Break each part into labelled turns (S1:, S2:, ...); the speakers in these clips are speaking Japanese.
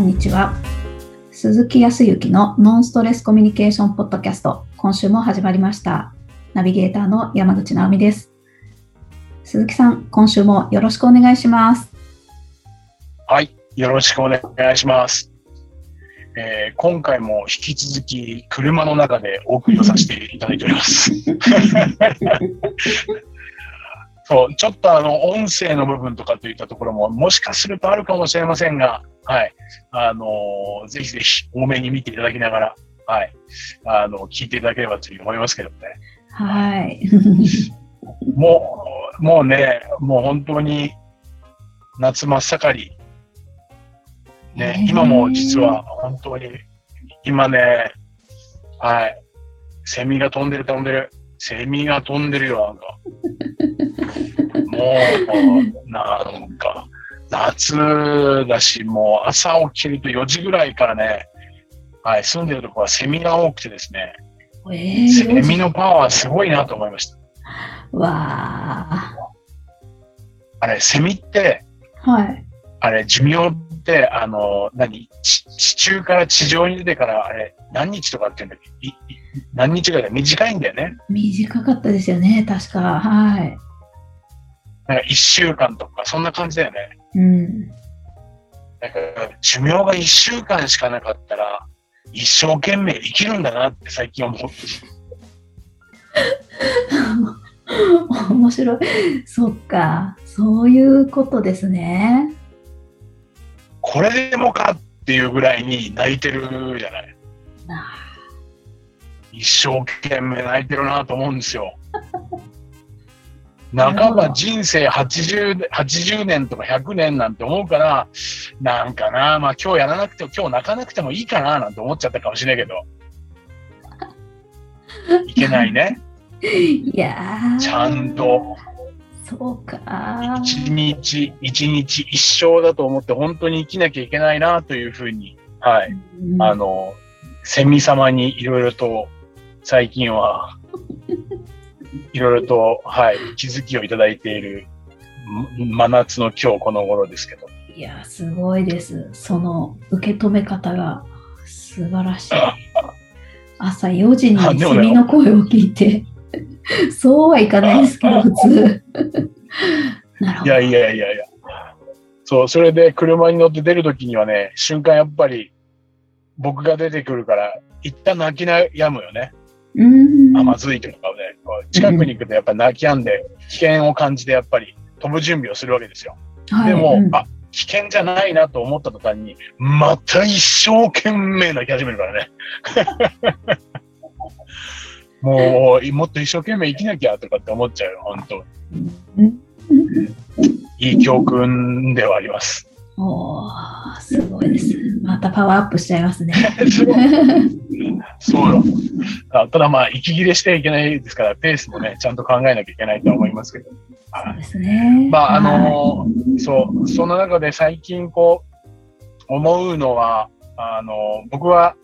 S1: こんにちは。鈴木康之のノンストレスコミュニケーションポッドキャスト、今週も始まりました。ナビゲーターの山口直美です。鈴木さん、今週もよろしくお願いします。
S2: はい、よろしくお願いします。えー今回も引き続き車の中でお送りをさせていただいております。そう、ちょっとあの、音声の部分とかといったところも、もしかするとあるかもしれませんが、はい。あのーぜひぜひ多めに見ていただきながら、はい。あの、聞いていただければという思いますけどね。
S1: はい。
S2: もう、もうね、もう本当に夏真っ盛り。ね今も実は本当に、今ね、はい、セミが飛んでる飛んでる。セミが飛んでるよ、なんか。もう、なんか、夏だし、もう朝起きると4時ぐらいからね、はい、住んでるところはセミが多くてですね、
S1: え
S2: セ
S1: ー、
S2: ミのパワーすごいなと思いました。
S1: わあ。
S2: あれ、セミって、
S1: はい。
S2: あれ、寿命って、あの、何地地中から地上に出てから、あれ、何日とかって言うんだっけ？いい何日ぐらいだ？短いんだよね。
S1: 短かったですよね、確か。はい。
S2: なんか一週間とか、そんな感じだよね。
S1: うん。
S2: だから、寿命が一週間しかなかったら、一生懸命生きるんだなって最近思う。
S1: 面白い。そっか。そういうことですね。
S2: これでもかっていうぐらいに泣いてるじゃない。
S1: な
S2: 一生懸命泣いてるなと思うんですよ。半ば人生 80, 80年とか100年なんて思うから、なんかな、まあ今日やらなくても、今日泣かなくてもいいかななんて思っちゃったかもしれないけど。いけないね。
S1: いやー
S2: ちゃんと、
S1: そうか。
S2: 一日、一日一生だと思って本当に生きなきゃいけないなというふうに、はい。
S1: うん
S2: あの、セミ様にいろいろと、最近は、いろいろと、はい、気づきをいただいている、ん真夏の今日この頃ですけど。
S1: いや、すごいです。その受け止め方が素晴らしい。朝4時にセミの声を聞いて、そうはいかないですけど、普通。
S2: いやいやいやいや。そう、それで車に乗って出るときにはね、瞬間やっぱり、僕が出てくるから、一旦泣き悩むよね。
S1: うん。
S2: あ、まずいとかね。近くに行くとやっぱ泣き止んで、危険を感じてやっぱり飛ぶ準備をするわけですよ。
S1: はい
S2: でも、
S1: うん
S2: あ、危険じゃないなと思った途端に、また一生懸命泣き始めるからね。もう、もっと一生懸命生きなきゃとかって思っちゃうよ、本当
S1: うん
S2: いい教訓ではあります。
S1: おーすごいです。またパワーアップしちゃいますね。
S2: そう そうよあただまあ、息切れしてはいけないですから、ペースもね、ちゃんと考えなきゃいけないとは思いますけど。
S1: そうですね。
S2: まあ、あ
S1: はい
S2: のそう、その中で最近こう、思うのは、あの僕は、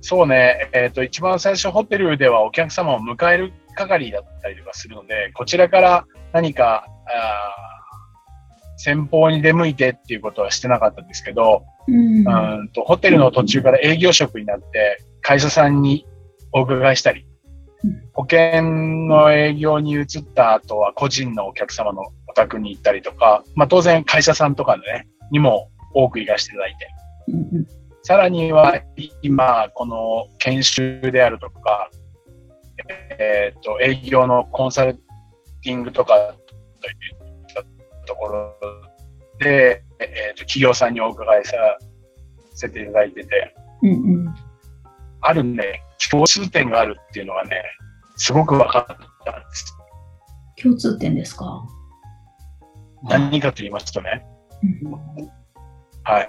S2: そうね、えっ、と、一番最初ホテルではお客様を迎える係だったりとかするので、こちらから何か、あー先方に出向いてっていうことはしてなかったんですけど、
S1: うん。
S2: うんとホテルの途中から営業職になって、会社さんにお伺いしたり
S1: うん、
S2: 保険の営業に移った後は個人のお客様のお宅に行ったりとか、まあ当然会社さんとかでね、にも多く行かせていただいて、さらには今、この研修であるとか、えっ、と、営業のコンサルティングとかといったところ。で、えっ、と、企業さんにお伺いさせていただいてて、
S1: うんうん。
S2: あるね、共通点があるっていうのがね、すごく分かったんです。
S1: 共通点ですか？
S2: 何かと言いますとね、
S1: うん
S2: はい。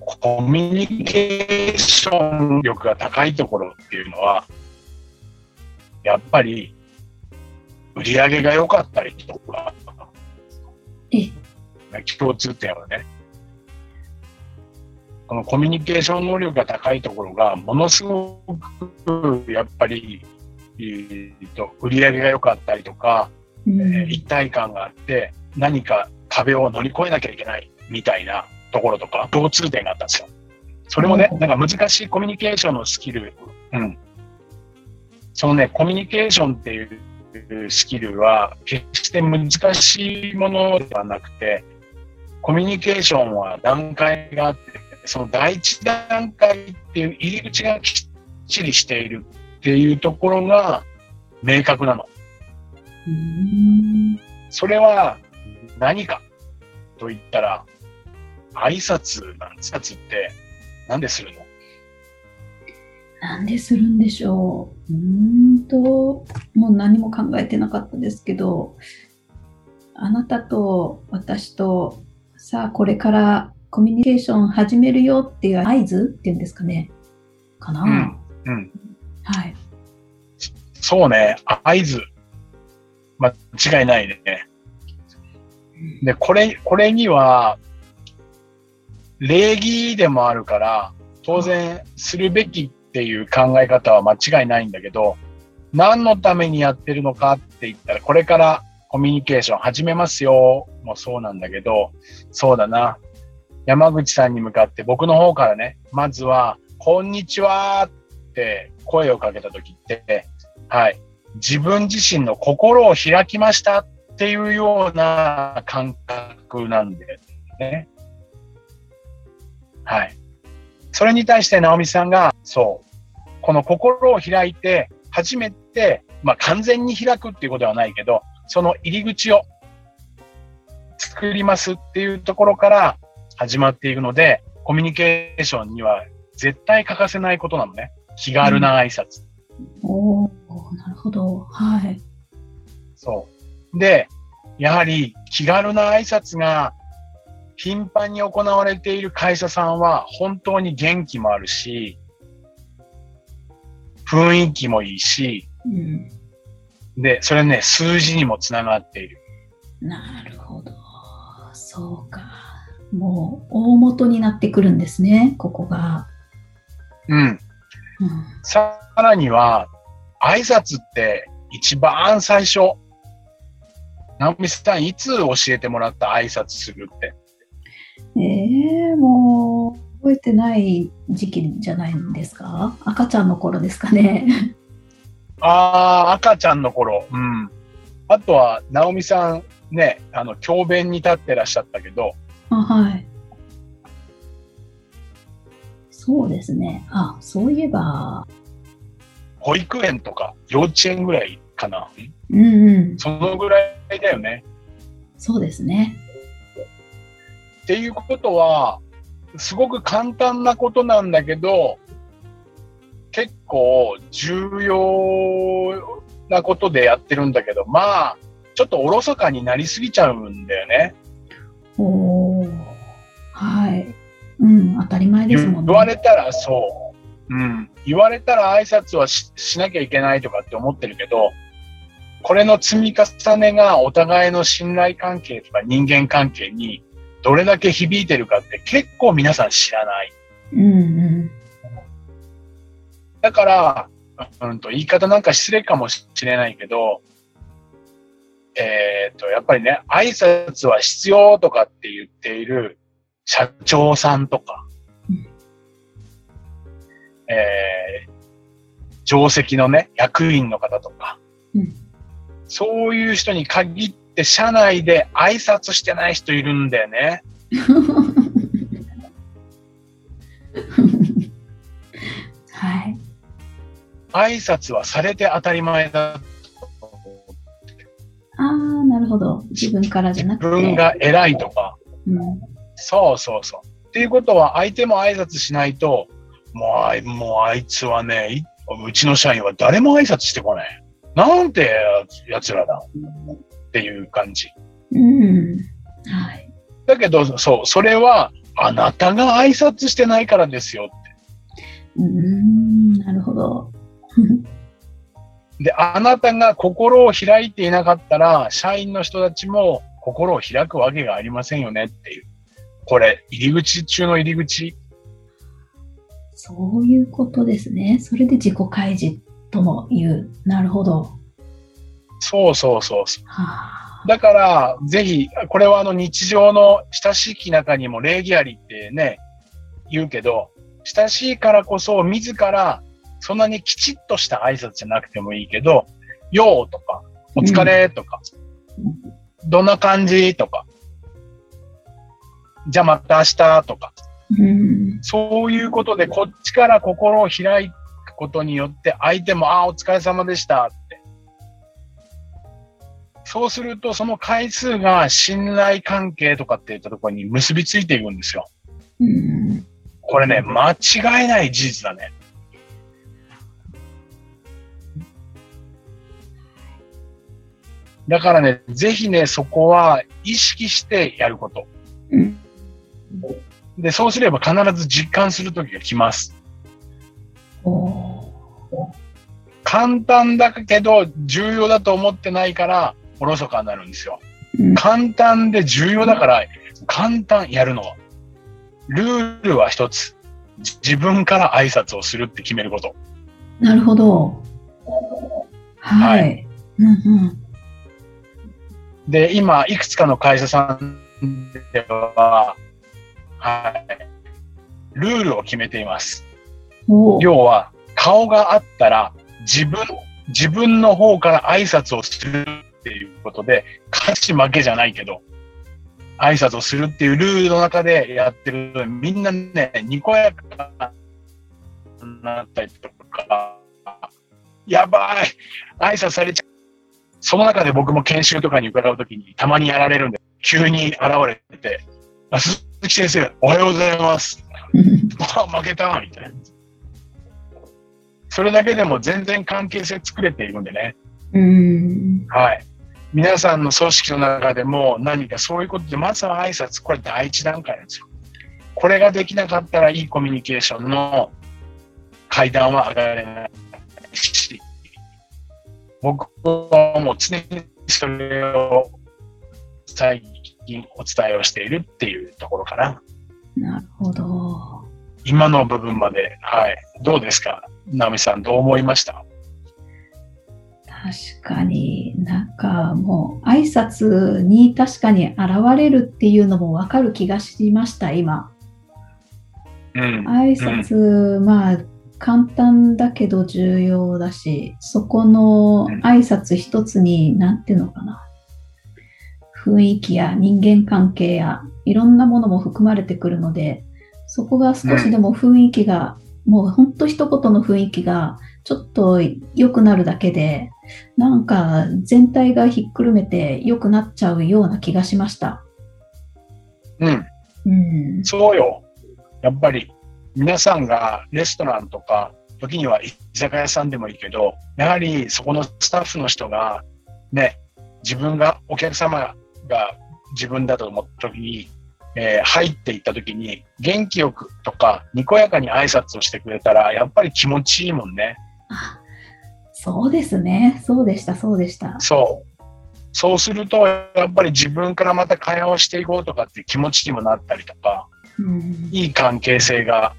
S2: コミュニケーション力が高いところっていうのは、やっぱり、売り上げが良かったりとか、
S1: え
S2: 共通点はね、このコミュニケーション能力が高いところが、ものすごく、やっぱり、えーと売り上げが良かったりとか、
S1: うん
S2: えー一体感があって、何か壁を乗り越えなきゃいけないみたいな、ところとか、共通点があったんですよ。それもね
S1: う、ん
S2: なんか難しいコミュニケーションのスキル、うん。そのね、コミュニケーションっていうスキルは、決して難しいものではなくて、コミュニケーションは段階があって、その第一段階っていう入り口がきっちりしているっていうところが明確なの。それは何かと言ったら、挨拶なんです。挨拶って何でするの？
S1: なんでするんでしょう。うんと、もう何も考えてなかったですけど、あなたと私と、さあこれからコミュニケーション始めるよっていう合図っていうんですかね。かな、
S2: うん。うん。
S1: はい。
S2: そうね、合図。間違いないね。で、これ、これには、礼儀でもあるから、当然するべきっていう考え方は間違いないんだけど、何のためにやってるのかって言ったら、これからコミュニケーション始めますよもそうなんだけど、そうだな。山口さんに向かって僕の方からね、まずは、こんにちはって声をかけた時って、はい。自分自身の心を開きましたっていうような感覚なんでね。はい。それに対して直美さんが、そう、この心を開いて、初めて、まあ完全に開くっていうことはないけど、その入り口を作りますっていうところから始まっていくので、コミュニケーションには絶対欠かせないことなのね。気軽な挨拶。
S1: おおなるほど。はい。
S2: そう。で、やはり気軽な挨拶が頻繁に行われている会社さんは本当に元気もあるし、雰囲気もいいし、
S1: うん。
S2: で、それね、数字にもつながっている。
S1: なるほど。そうか。もう大元になってくるんですね、ここが。
S2: うん。
S1: うん。
S2: さらには、挨拶って一番最初、直美さんいつ教えてもらった？挨拶するって。
S1: ええもう覚えてない時期じゃないんですか？赤ちゃんの頃ですかね。
S2: ああ、赤ちゃんの頃。うん。あとは、直美さんね、あの、教鞭に立ってらっしゃったけど、
S1: あ、はい。そうですね。あ、そういえば、
S2: 保育園とか幼稚園ぐらいかな。
S1: うんうん、
S2: そのぐらいだよね。
S1: そうですね。
S2: っていうことは、すごく簡単なことなんだけど、結構重要なことでやってるんだけど、まあ、ちょっとおろそかになりすぎちゃうんだよね。
S1: おーはい。うん、当たり前ですもんね。
S2: 言われたらそう。うん。言われたら挨拶はししなきゃいけないとかって思ってるけど、これの積み重ねがお互いの信頼関係とか人間関係にどれだけ響いてるかって結構皆さん知らない。
S1: うんうん。
S2: だから、うんと、言い方なんか失礼かもしれないけど、えっ、と、やっぱりね、挨拶は必要とかって言っている社長さんとか、
S1: うん
S2: えー上席のね、役員の方とか、
S1: うん
S2: そういう人に限って社内で挨拶してない人いるんだよね。挨拶はされて当たり前だ。
S1: ああ、なるほど。自分からじゃなくて。
S2: 自分が偉いとか、
S1: うん。
S2: そうそうそう。っていうことは、相手も挨拶しないと、もうあい、もうあいつはね、いうちの社員は誰も挨拶してこない。なんてやつらだ。っていう感じ。
S1: うん。はい。
S2: だけど、そう、それは、あなたが挨拶してないからですよって。
S1: うん、なるほど。
S2: で、あなたが心を開いていなかったら、社員の人たちも心を開くわけがありませんよねっていう。これ、入り口中の入り口。
S1: そういうことですね。それで自己開示とも言う。なるほど。
S2: そうそうそうそう。
S1: はあ。
S2: だから、ぜひ、これはあの日常の親しき中にも礼儀ありってね、言うけど、親しいからこそ自ら、そんなにきちっとした挨拶じゃなくてもいいけど、ようとか、お疲れとか、どんな感じとか、じゃあまた明日とか、
S1: うん。
S2: そういうことでこっちから心を開くことによって相手も、ああ、お疲れ様でしたって。そうすると、その回数が信頼関係とかっていったところに結びついていくんですよ。
S1: うん。
S2: これね、間違いない事実だね。だからね、ぜひね、そこは意識してやること。
S1: うん。
S2: で、そうすれば必ず実感する時が来ます。
S1: お
S2: 簡単だけど重要だと思ってないから、おろそかになるんですよ。
S1: うん
S2: 簡単で重要だから、簡単やるのは。ルールは一つ。じ自分から挨拶をするって決めること。
S1: なるほど。はい。
S2: はい
S1: うんうん。
S2: で、今、いくつかの会社さんでは、はい。ルールを決めています。要は、顔があったら、自分、自分の方から挨拶をするっていうことで、勝ち負けじゃないけど、挨拶をするっていうルールの中でやってると、みんなね、にこやかになったりとか、やばい挨拶されちゃう。その中で僕も研修とかに伺うときにたまにやられるんで、急に現れて、あ鈴木先生、おはようございます。あ、負けたみたいな。それだけでも全然関係性作れているんでね。
S1: うん。
S2: はい。皆さんの組織の中でも何かそういうことで、まずは挨拶、これ第一段階なんですよ。これができなかったらいいコミュニケーションの階段は上がれないし、僕はもう常にそれを最近お伝えをしているっていうところかな。
S1: なるほど。
S2: 今の部分まで、はい。どうですか？直美さん、どう思いました？
S1: 確かになんかもう挨拶に確かに現れるっていうのもわかる気がしました、今。
S2: うん。
S1: 挨拶、まあ簡単だけど重要だし、そこの挨拶一つに、なんていうのかな。雰囲気や人間関係やいろんなものも含まれてくるので、そこが少しでも雰囲気が、もうほんと一言の雰囲気がちょっと良くなるだけで、なんか全体がひっくるめて良くなっちゃうような気がしました。
S2: うん。
S1: うん。
S2: そうよ。やっぱり、皆さんがレストランとか、時には居酒屋さんでもいいけど、やはりそこのスタッフの人が、ね、自分が、お客様が自分だと思った時に、えー入っていった時に、元気よくとか、にこやかに挨拶をしてくれたら、やっぱり気持ちいいもんね。
S1: あそうですね。そうでした、そうでした。
S2: そう。そうすると、やっぱり自分からまた会話をしていこうとかっていう気持ちにもなったりとか、
S1: うん、
S2: いい関係性が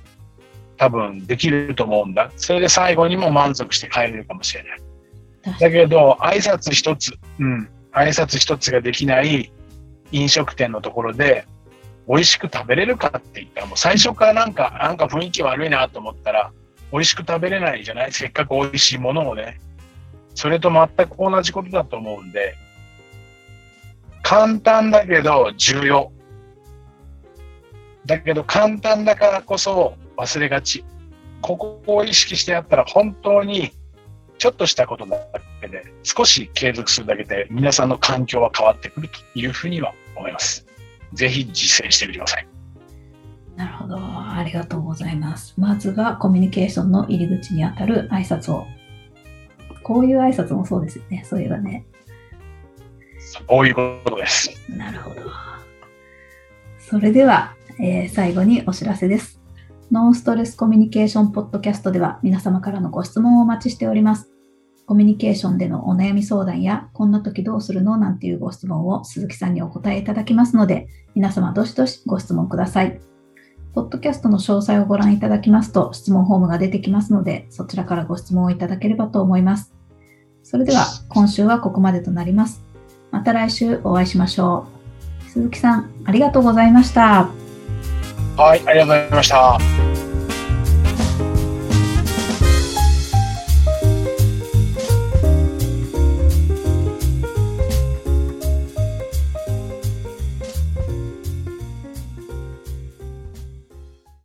S2: 多分できると思うんだ。それで最後にも満足して帰れるかもしれない。だけど、挨拶一つ、うん、挨拶一つができない飲食店のところで、美味しく食べれるかって言ったら、もう最初からなんか、なんか雰囲気悪いなと思ったら、美味しく食べれないじゃない？せっかく美味しいものをね。それと全く同じことだと思うんで、簡単だけど重要。だけど簡単だからこそ忘れがち。ここを意識してやったら本当にちょっとしたことだけで少し継続するだけで皆さんの環境は変わってくるというふうには思います。ぜひ実践してみてください。
S1: なるほど。ありがとうございます。まずはコミュニケーションの入り口にあたる挨拶を。こういう挨拶もそうですよね。そういえばね。
S2: そういうことです。
S1: なるほど。それでは、えー最後にお知らせです。ノンストレスコミュニケーションポッドキャストでは皆様からのご質問をお待ちしております。コミュニケーションでのお悩み相談や、こんな時どうするのなんていうご質問を鈴木さんにお答えいただきますので、皆様どしどしご質問ください。ポッドキャストの詳細をご覧いただきますと、質問フォームが出てきますので、そちらからご質問をいただければと思います。それでは、今週はここまでとなります。また来週お会いしましょう。鈴木さん、ありがとうございました。
S2: はい、ありがとうございました。